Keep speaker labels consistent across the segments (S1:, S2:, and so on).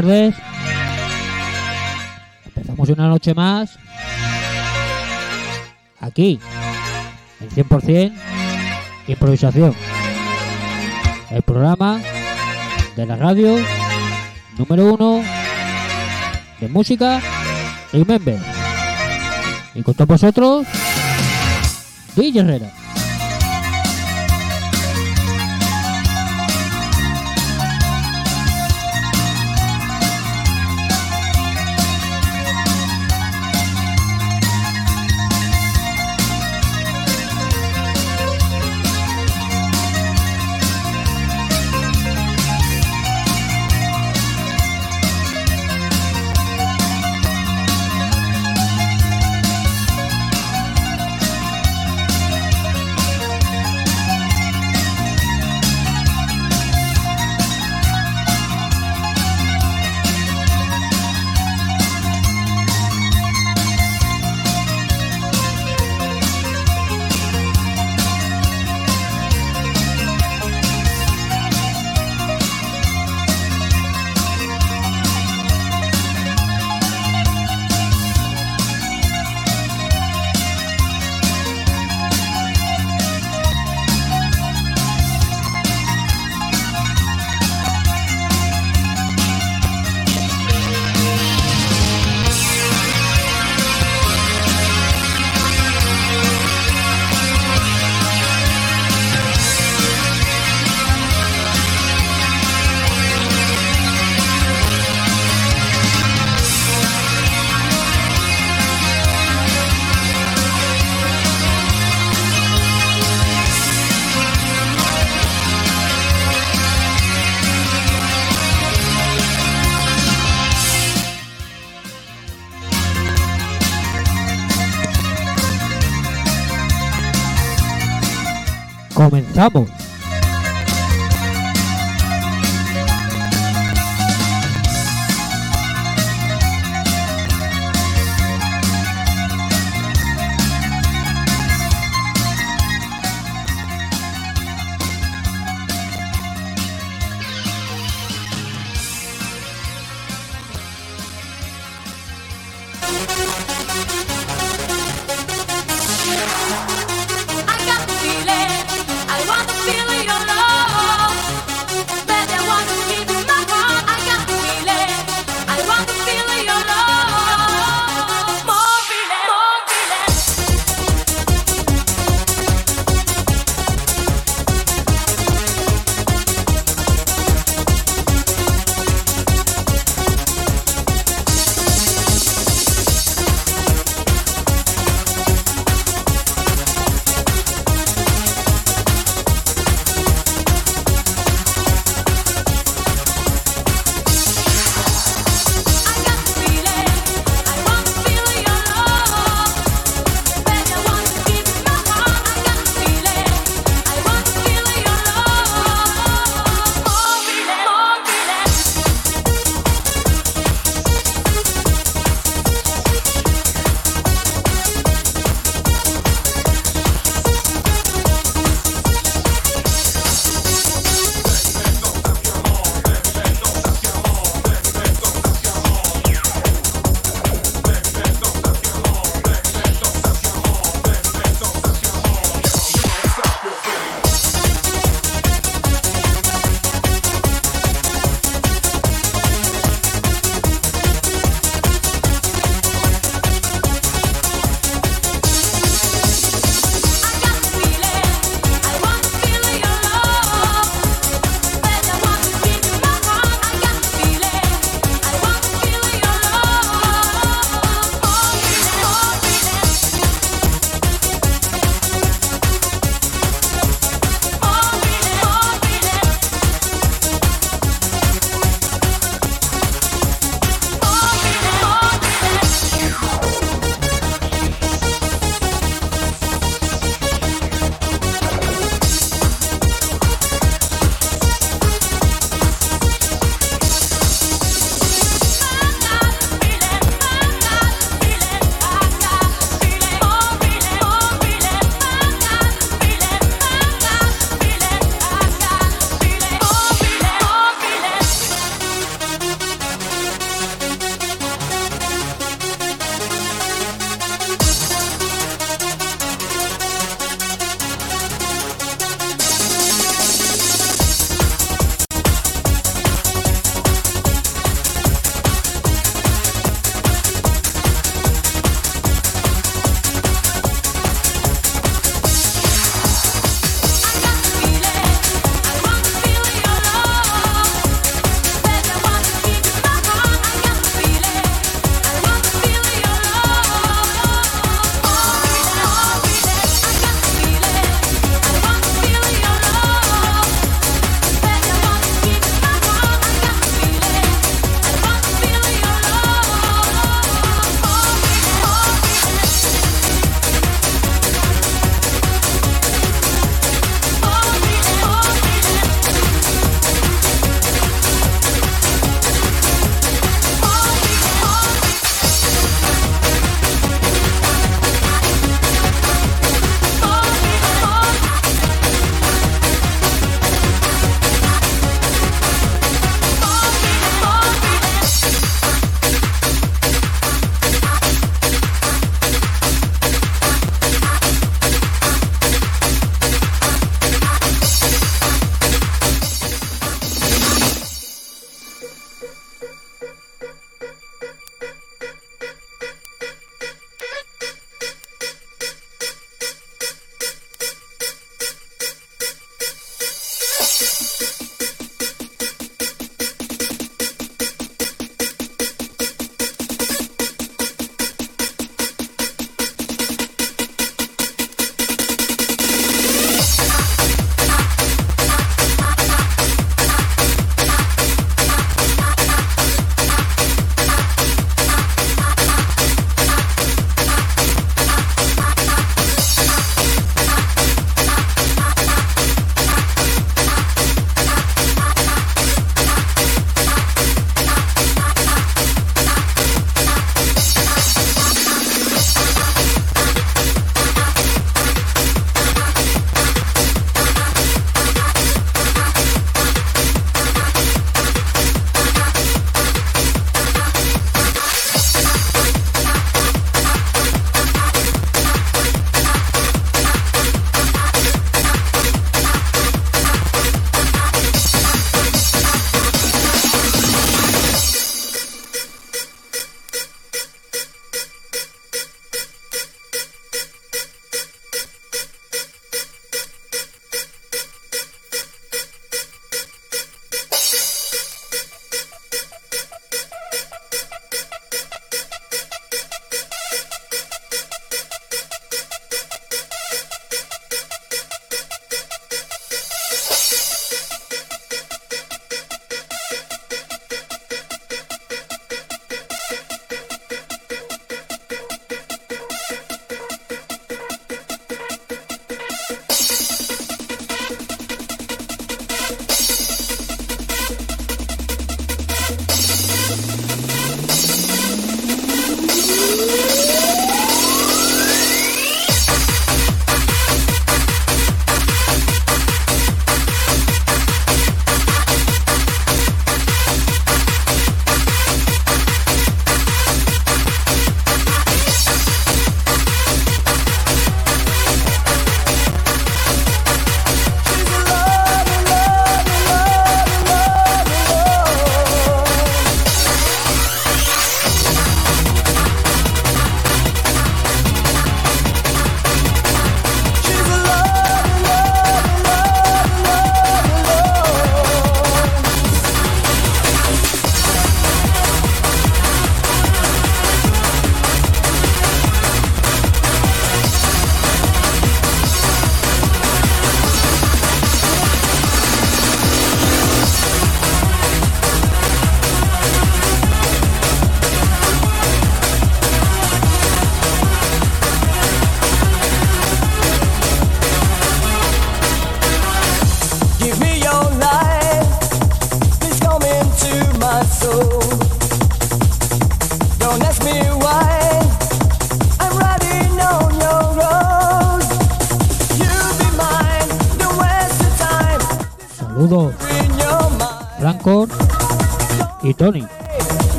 S1: tardes. Empezamos una noche más. Aquí, en 100% improvisación. El programa de la radio número uno de música y member. Y con todos vosotros, DJ Herrera.
S2: double.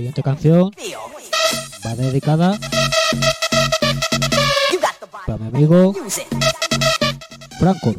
S2: Siguiente canción va dedicada para mi amigo. Franco.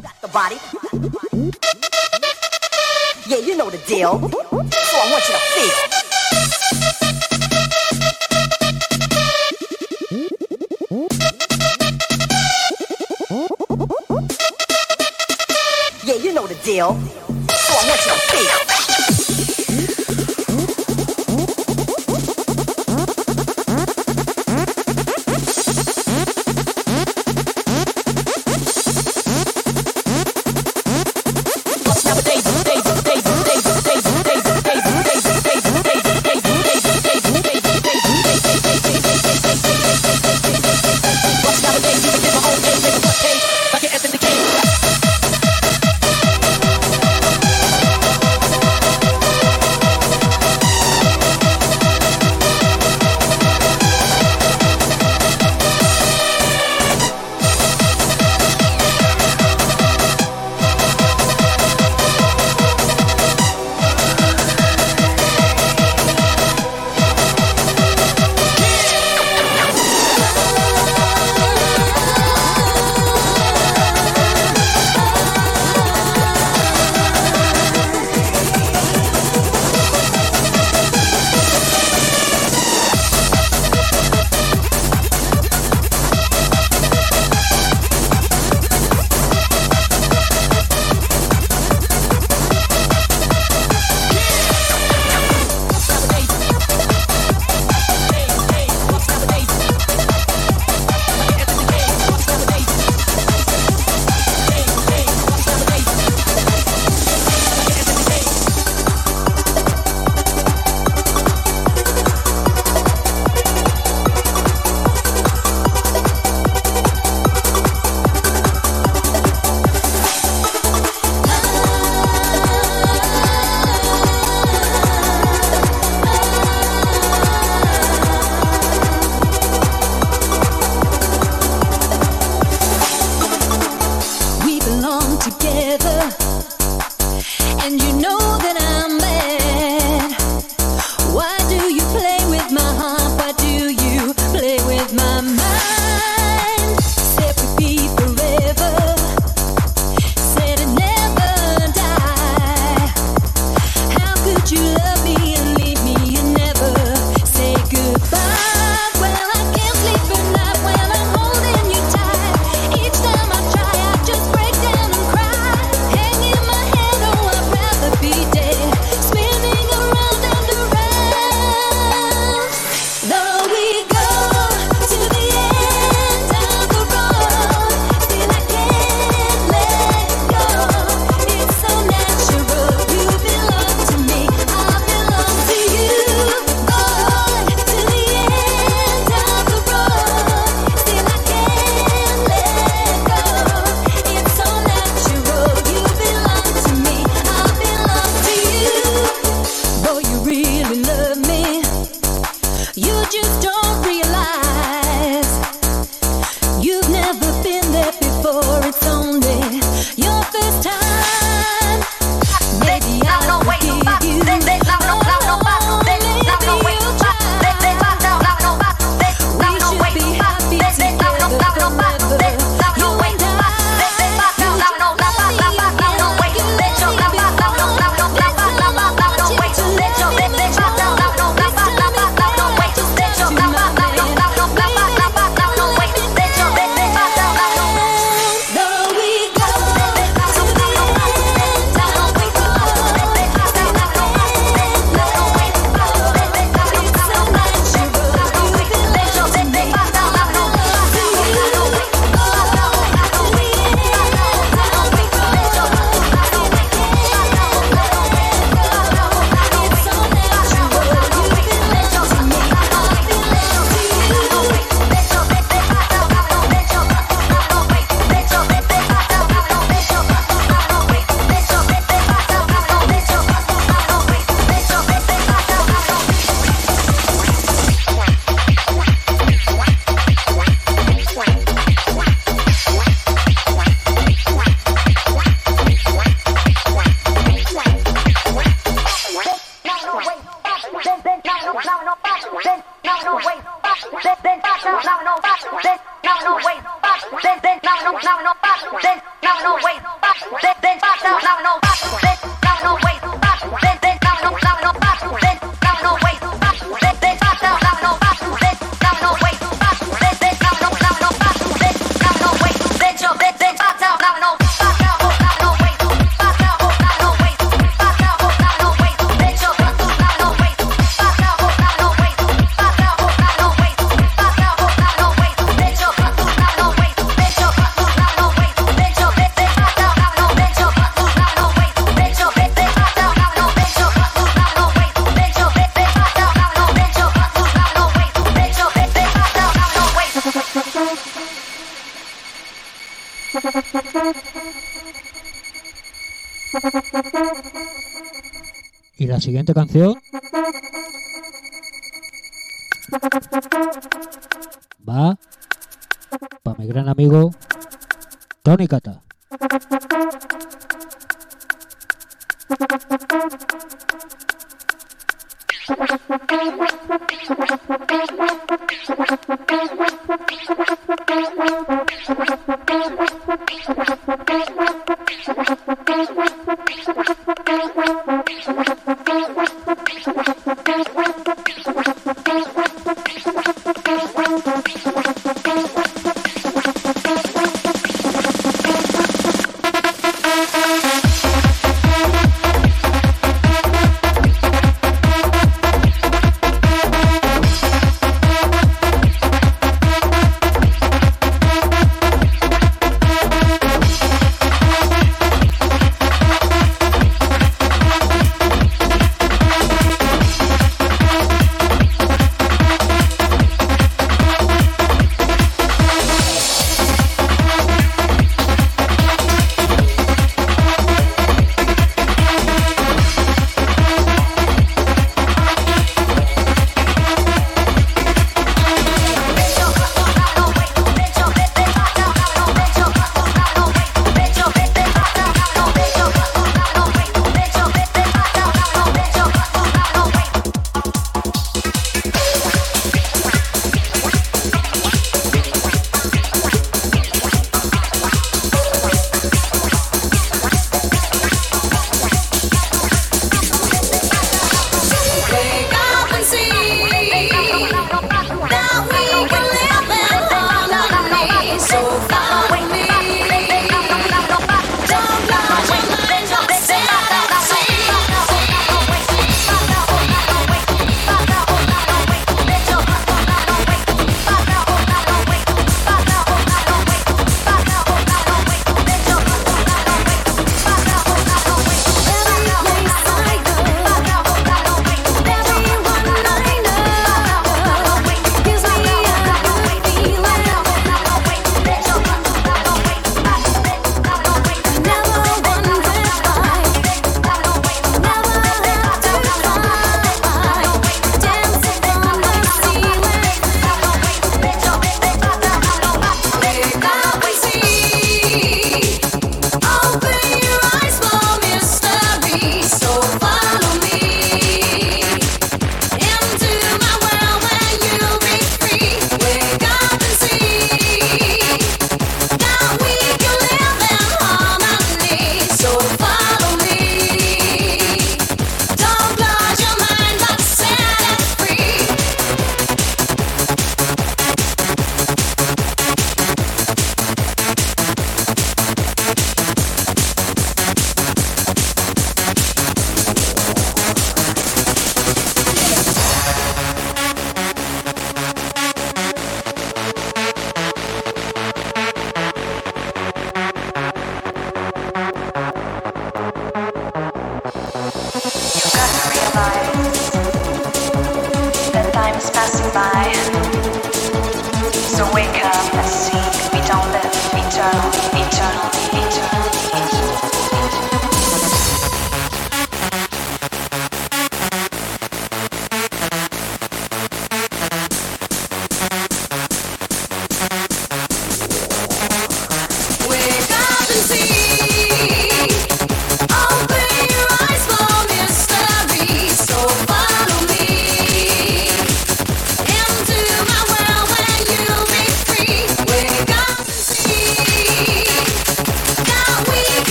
S3: no, no, no, box, then, no, no, wait, box, then, then, box, no, no, no, box, then, no, no, wait, box, then, then, no, no, no, no, box, then, no, no, wait, box, then, then, box, no, no, no, box, then, no,
S1: no, wait. siguiente canción va para mi gran amigo Tony Cata.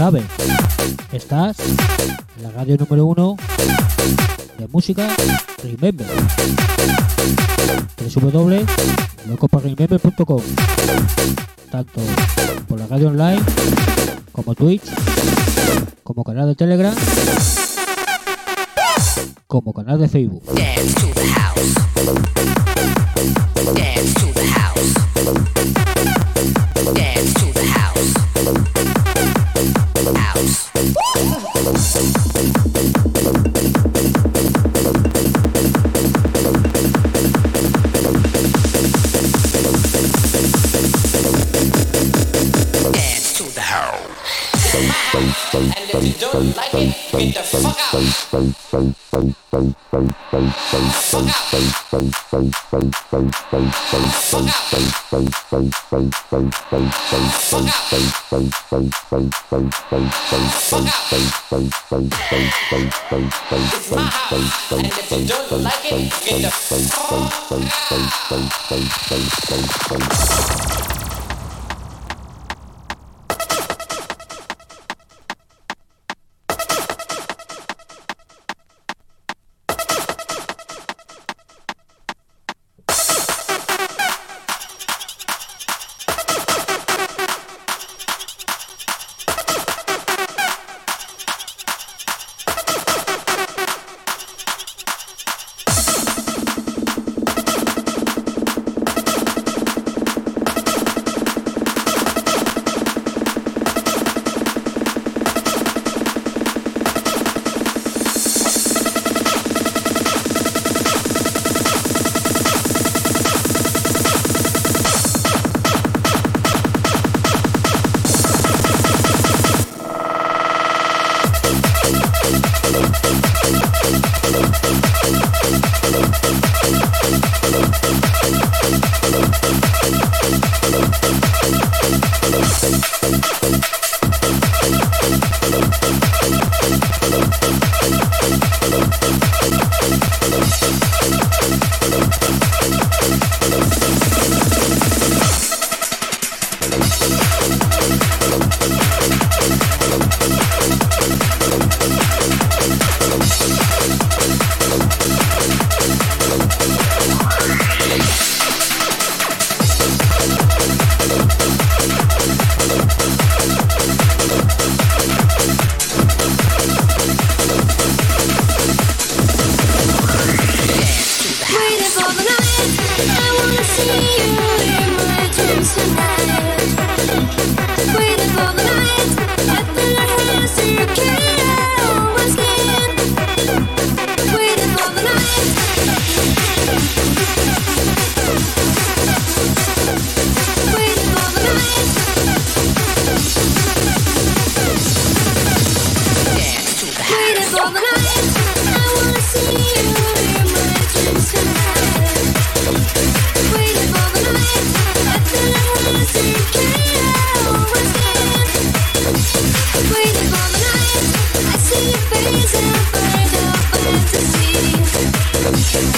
S1: sabe. Estás en la radio número uno de música Remember. www.locoparremember.com Tanto por la radio online como Twitch, como canal de Telegram como canal de Facebook.
S4: Dance to the house. Dance to the house. Dance to the house. House.
S5: And if you don't like it, get the fuck out. Fuck out.
S6: Fuck out.
S7: Wait.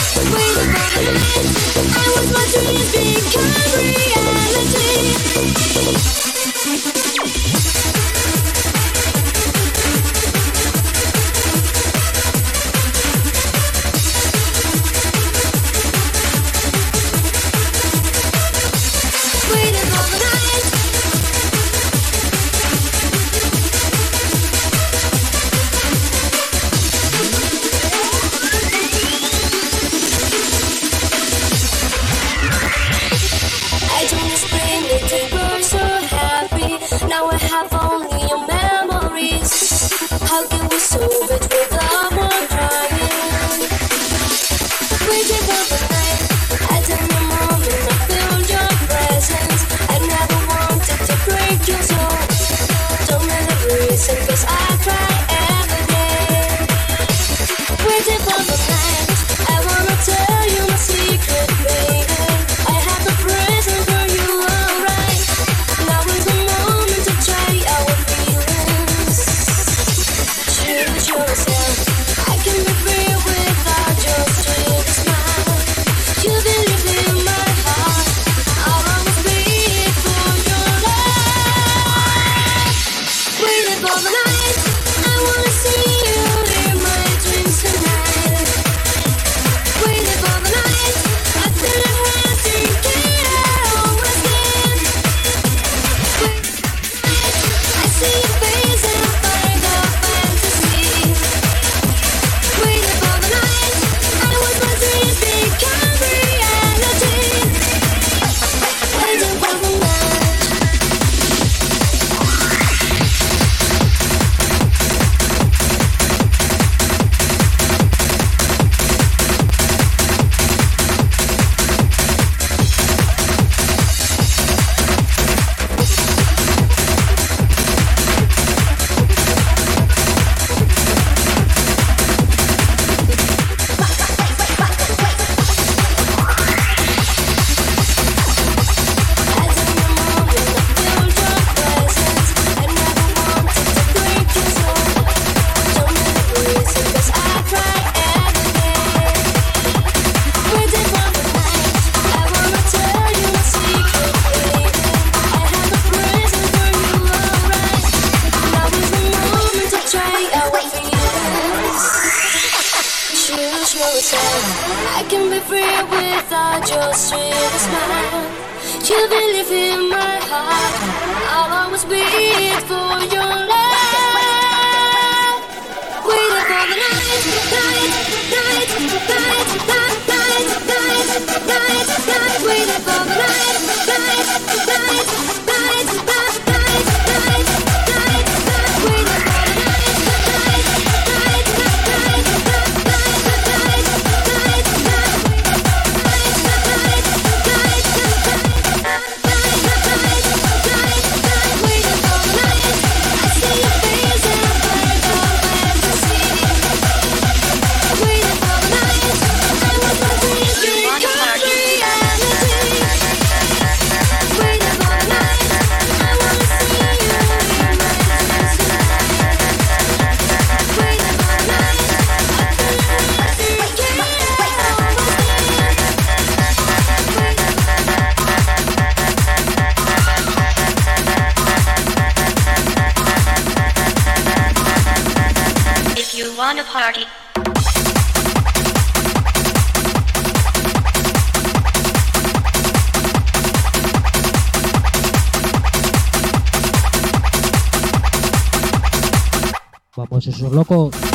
S7: loco.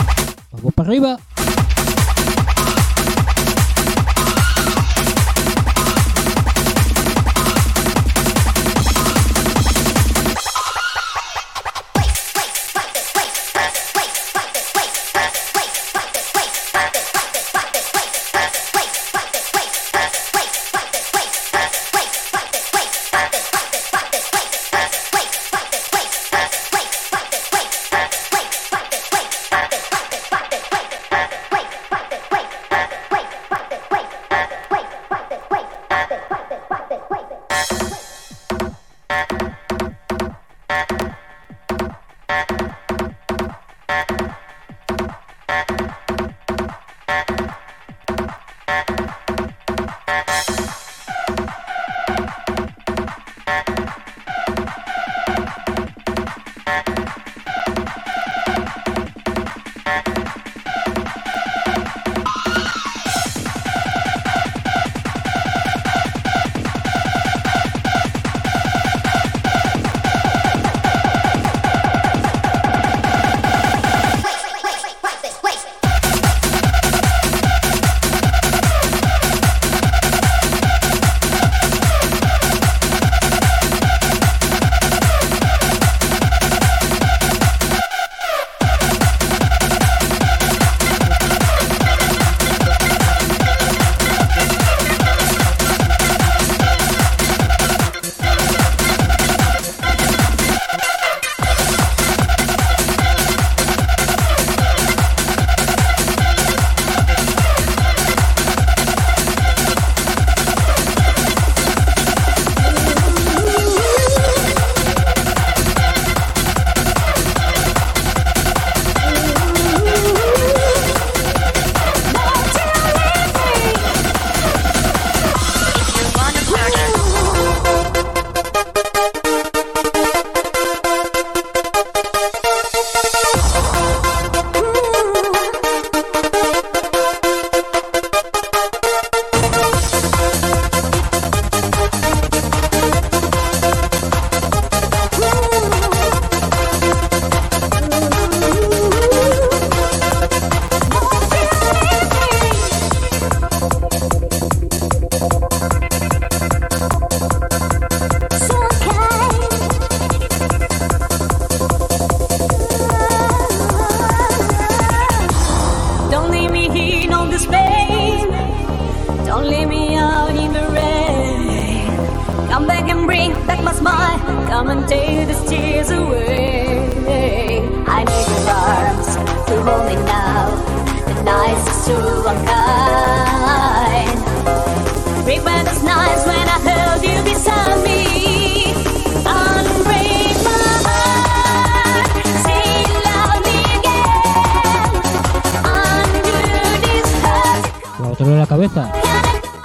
S7: cabeza.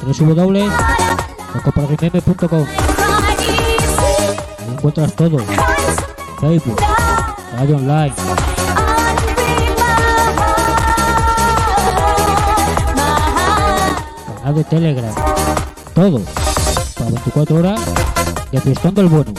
S7: www.coparrimeme.com Ahí encuentras todo. Facebook, radio online. Canal de Telegram. Todo. Para 24 horas y apostando el bueno.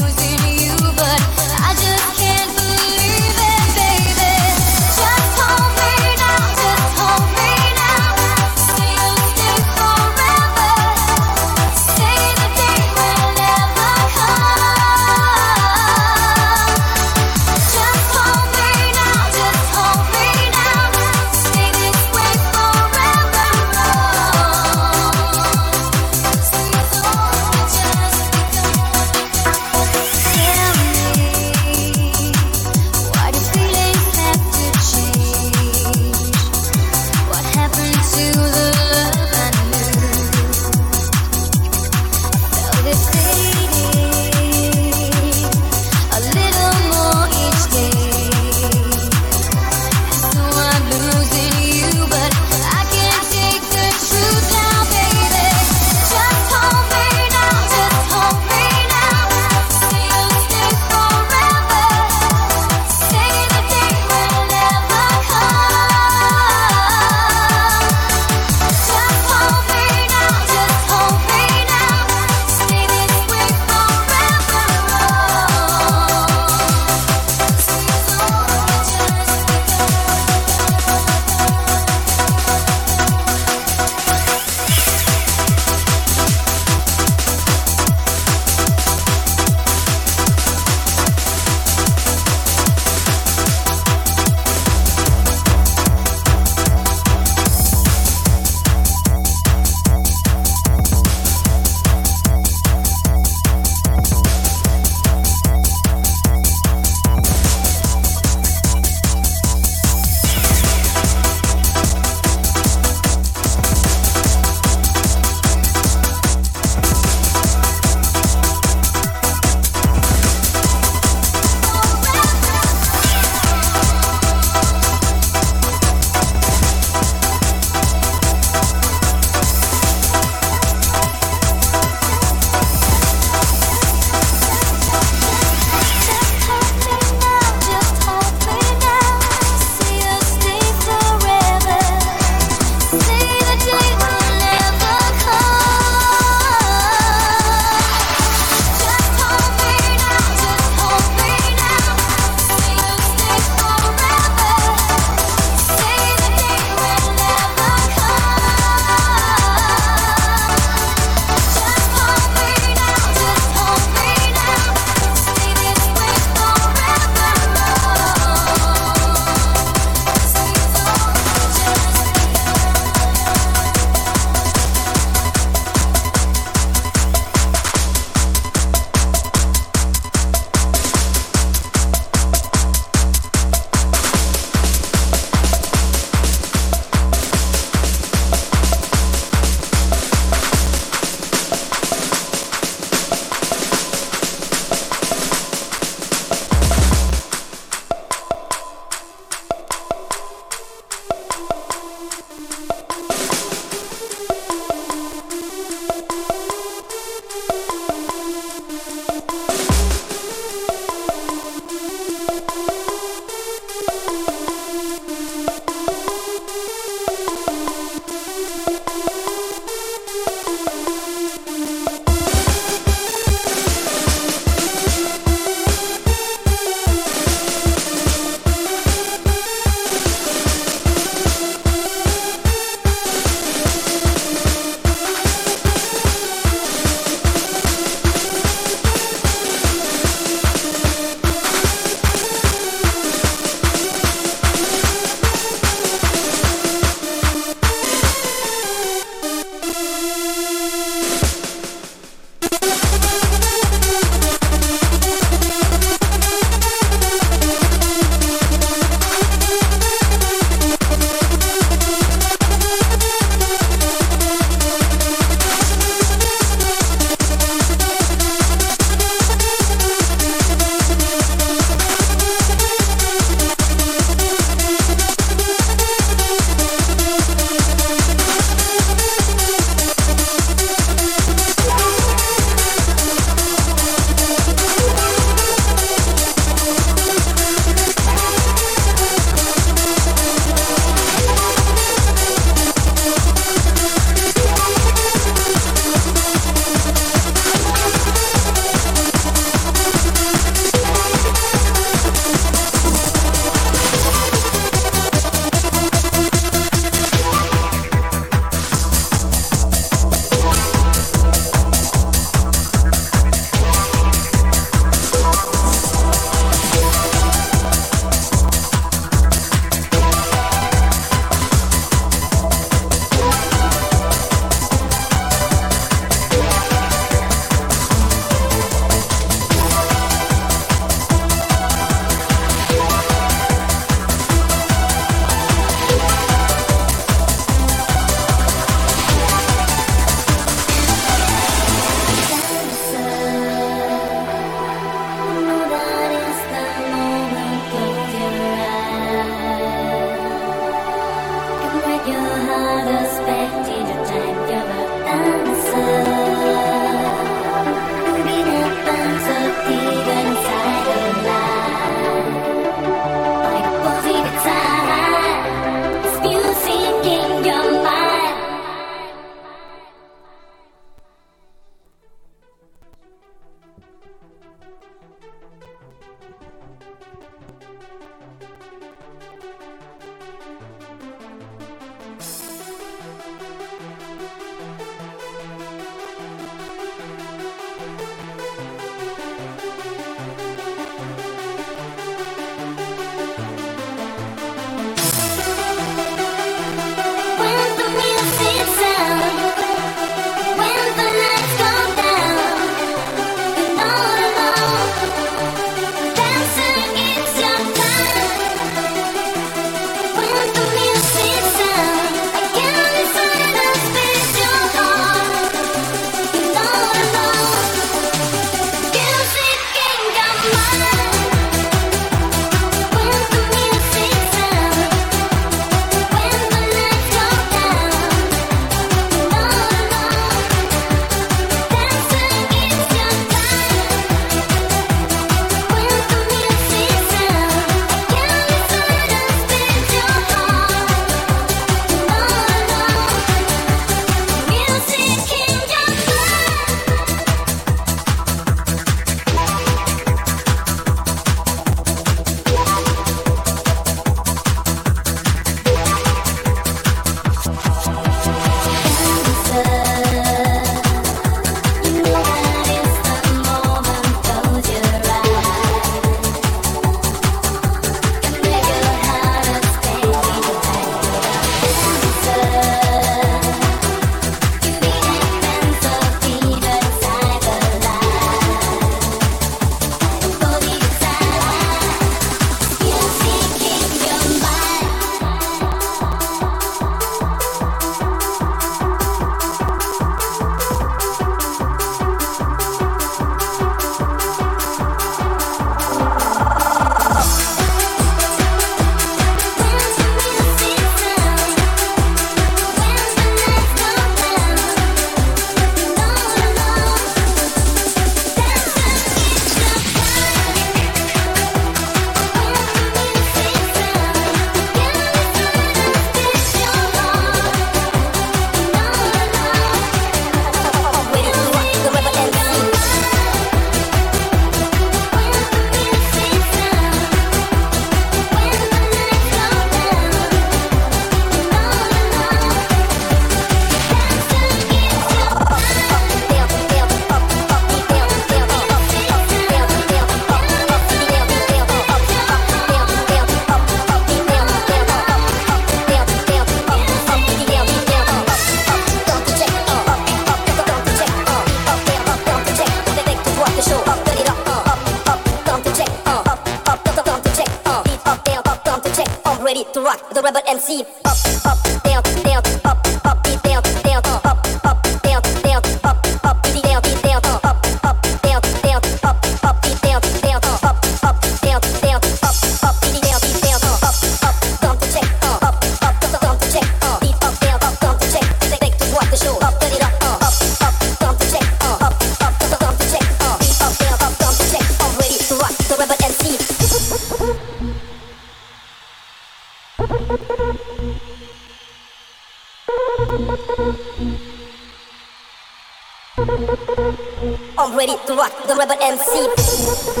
S8: Rebel MC.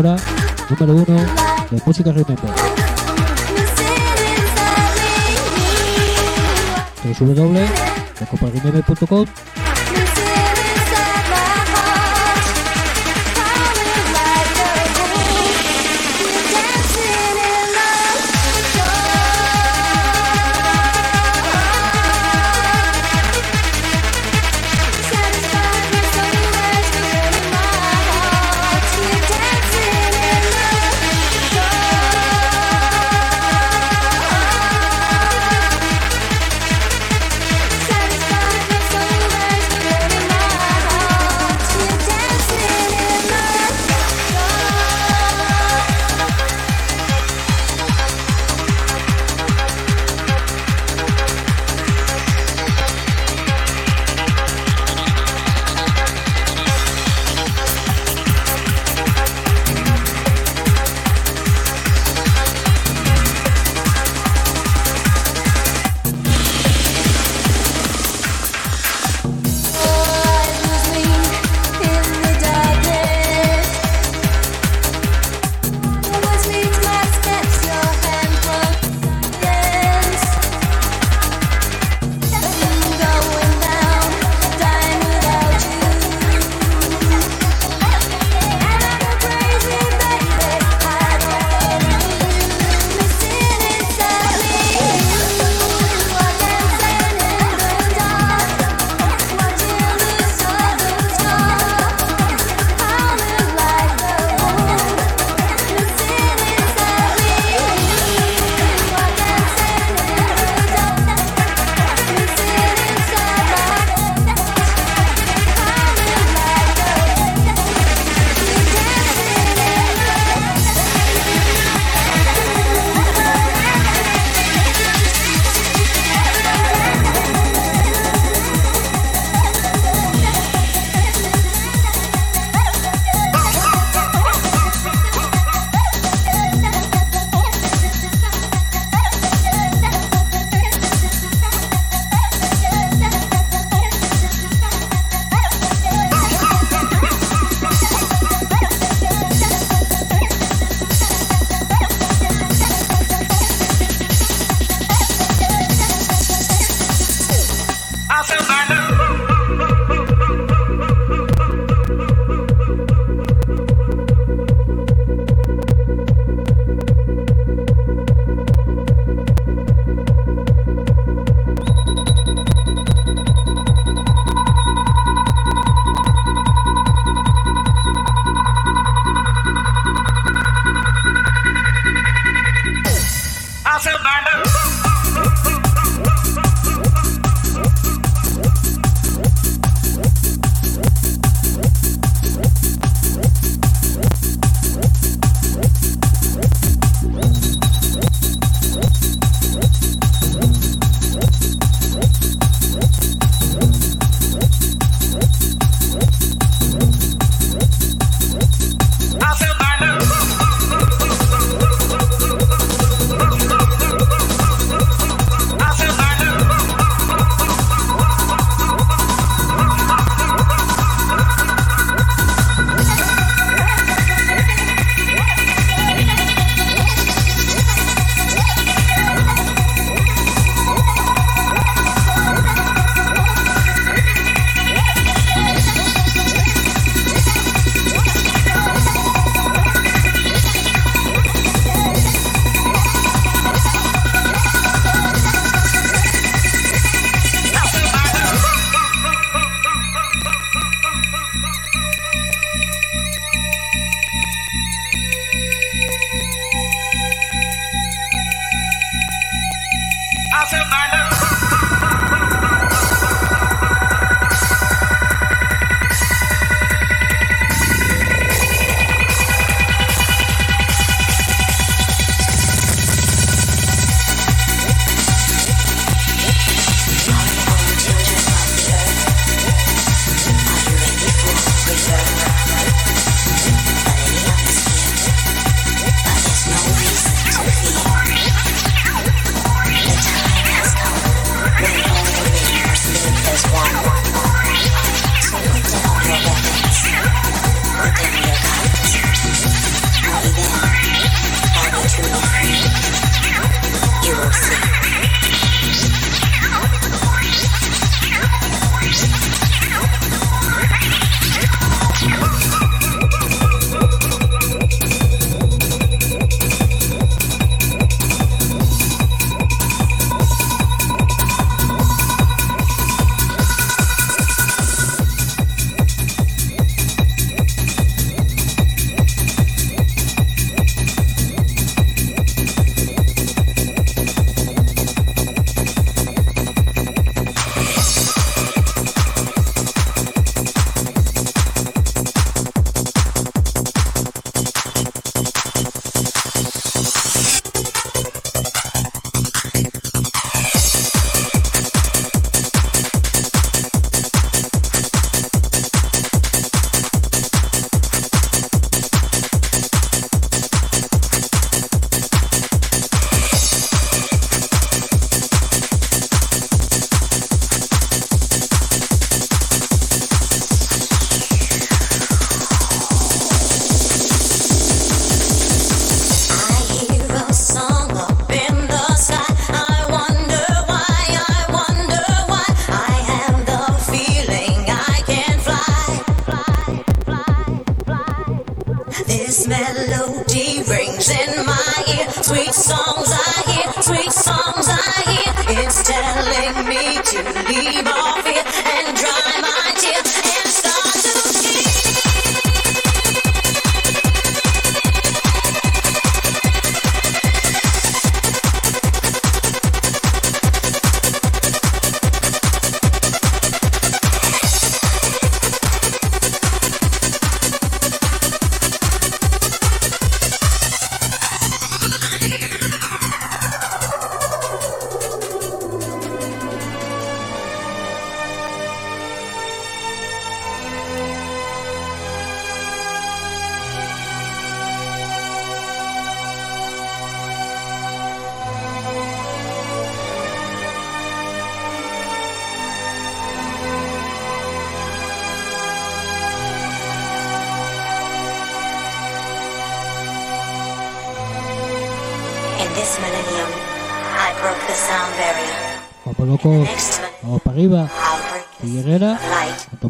S7: Emisora número uno de música Remember. www.coparremember.com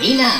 S7: Camina.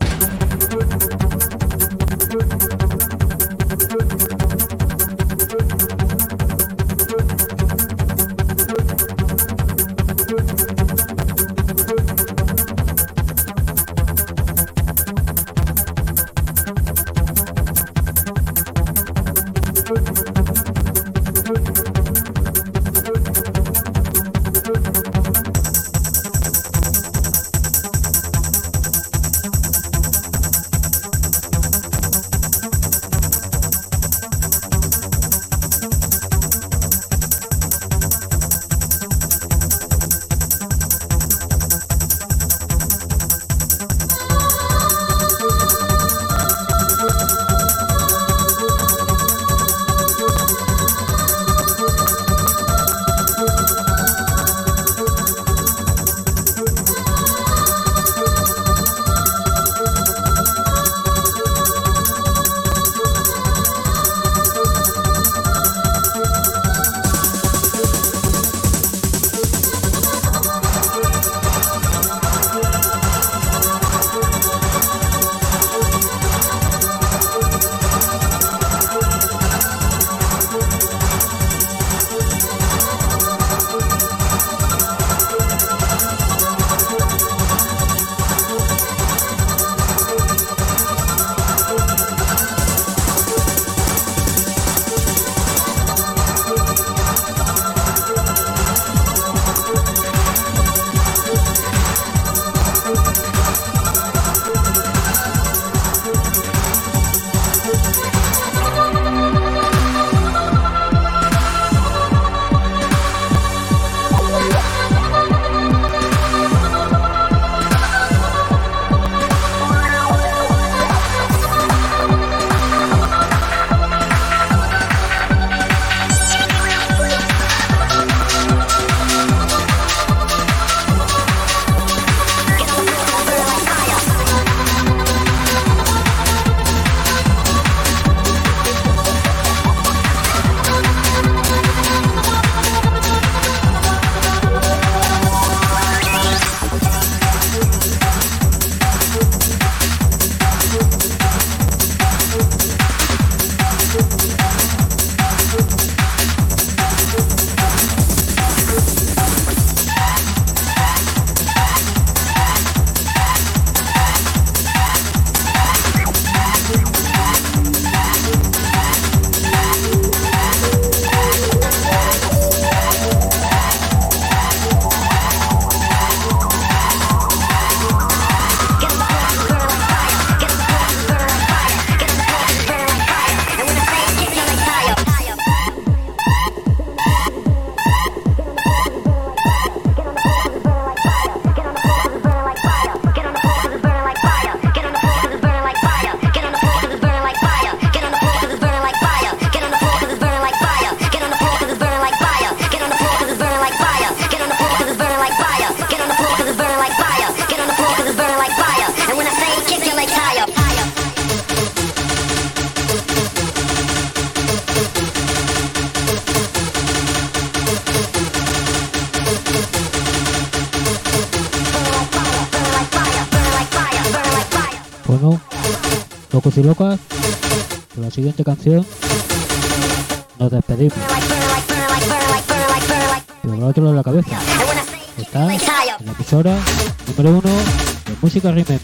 S7: Locas, con la siguiente canción nos despedimos. Pero otro en la cabeza. Está en la emisora número uno de Música Remember.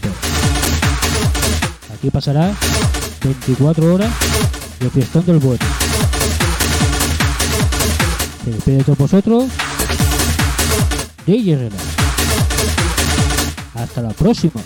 S7: Aquí pasará 24 horas de fiestón del bueno. Se despide de todos vosotros. DJ Relax. Hasta la próxima.